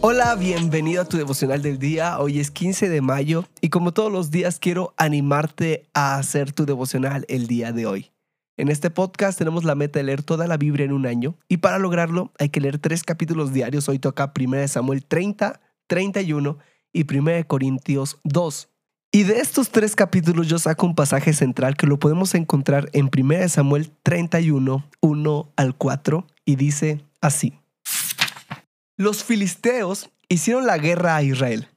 Hola, bienvenido a tu devocional del día. Hoy es 15 de mayo y como todos los días quiero animarte a hacer tu devocional el día de hoy. En este podcast tenemos la meta de leer toda la Biblia en un año y para lograrlo hay que leer tres capítulos diarios. Hoy toca 1 Samuel 30, 31 y 1 Corintios 2. Y de estos tres capítulos yo saco un pasaje central que lo podemos encontrar en 1 Samuel 31, 1 al 4 y dice así. Los filisteos hicieron la guerra a Israel.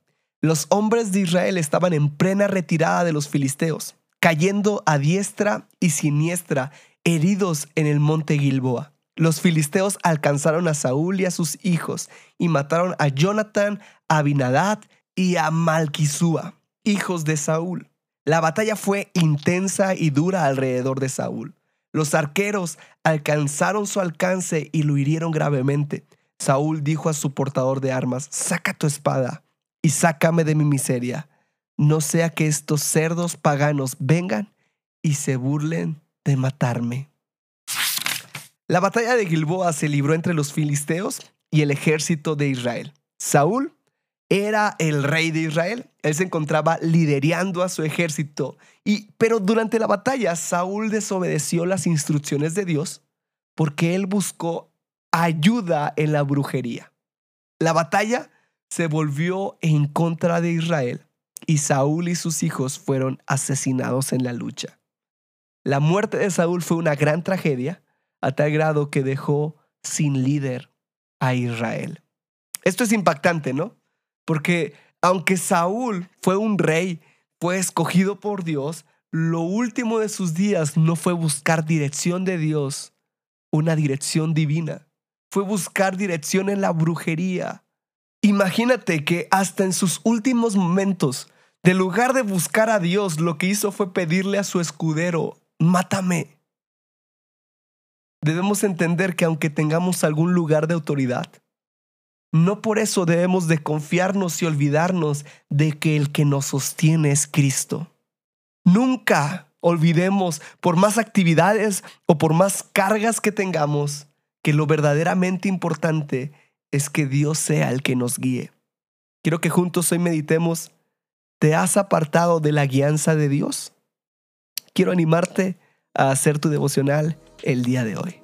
Los hombres de Israel estaban en plena retirada de los filisteos, cayendo a diestra y siniestra, heridos en el monte Gilboa. Los filisteos alcanzaron a Saúl y a sus hijos y mataron a Jonathan, a Abinadad y a Malquisúa, hijos de Saúl. La batalla fue intensa y dura alrededor de Saúl. Los arqueros alcanzaron su alcance y lo hirieron gravemente. Saúl dijo a su portador de armas, saca tu espada y sácame de mi miseria, no sea que estos cerdos paganos vengan y se burlen de matarme. La batalla de Gilboa se libró entre los filisteos y el ejército de Israel. Saúl era el rey de Israel. Él se encontraba liderando a su ejército. Y, pero durante la batalla, Saúl desobedeció las instrucciones de Dios porque él buscó ayuda en la brujería. La batalla se volvió en contra de Israel y Saúl y sus hijos fueron asesinados en la lucha. La muerte de Saúl fue una gran tragedia a tal grado que dejó sin líder a Israel. Esto es impactante, ¿no? Porque aunque Saúl fue un rey, fue escogido por Dios, lo último de sus días no fue buscar dirección de Dios, una dirección divina fue buscar dirección en la brujería. Imagínate que hasta en sus últimos momentos, de lugar de buscar a Dios, lo que hizo fue pedirle a su escudero, mátame. Debemos entender que aunque tengamos algún lugar de autoridad, no por eso debemos de confiarnos y olvidarnos de que el que nos sostiene es Cristo. Nunca olvidemos, por más actividades o por más cargas que tengamos, que lo verdaderamente importante es que Dios sea el que nos guíe. Quiero que juntos hoy meditemos, ¿te has apartado de la guianza de Dios? Quiero animarte a hacer tu devocional el día de hoy.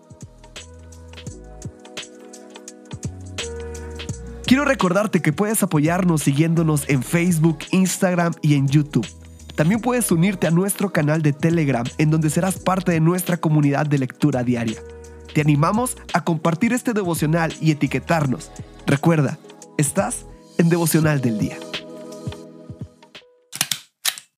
Quiero recordarte que puedes apoyarnos siguiéndonos en Facebook, Instagram y en YouTube. También puedes unirte a nuestro canal de Telegram en donde serás parte de nuestra comunidad de lectura diaria. Te animamos a compartir este devocional y etiquetarnos. Recuerda, estás en devocional del día.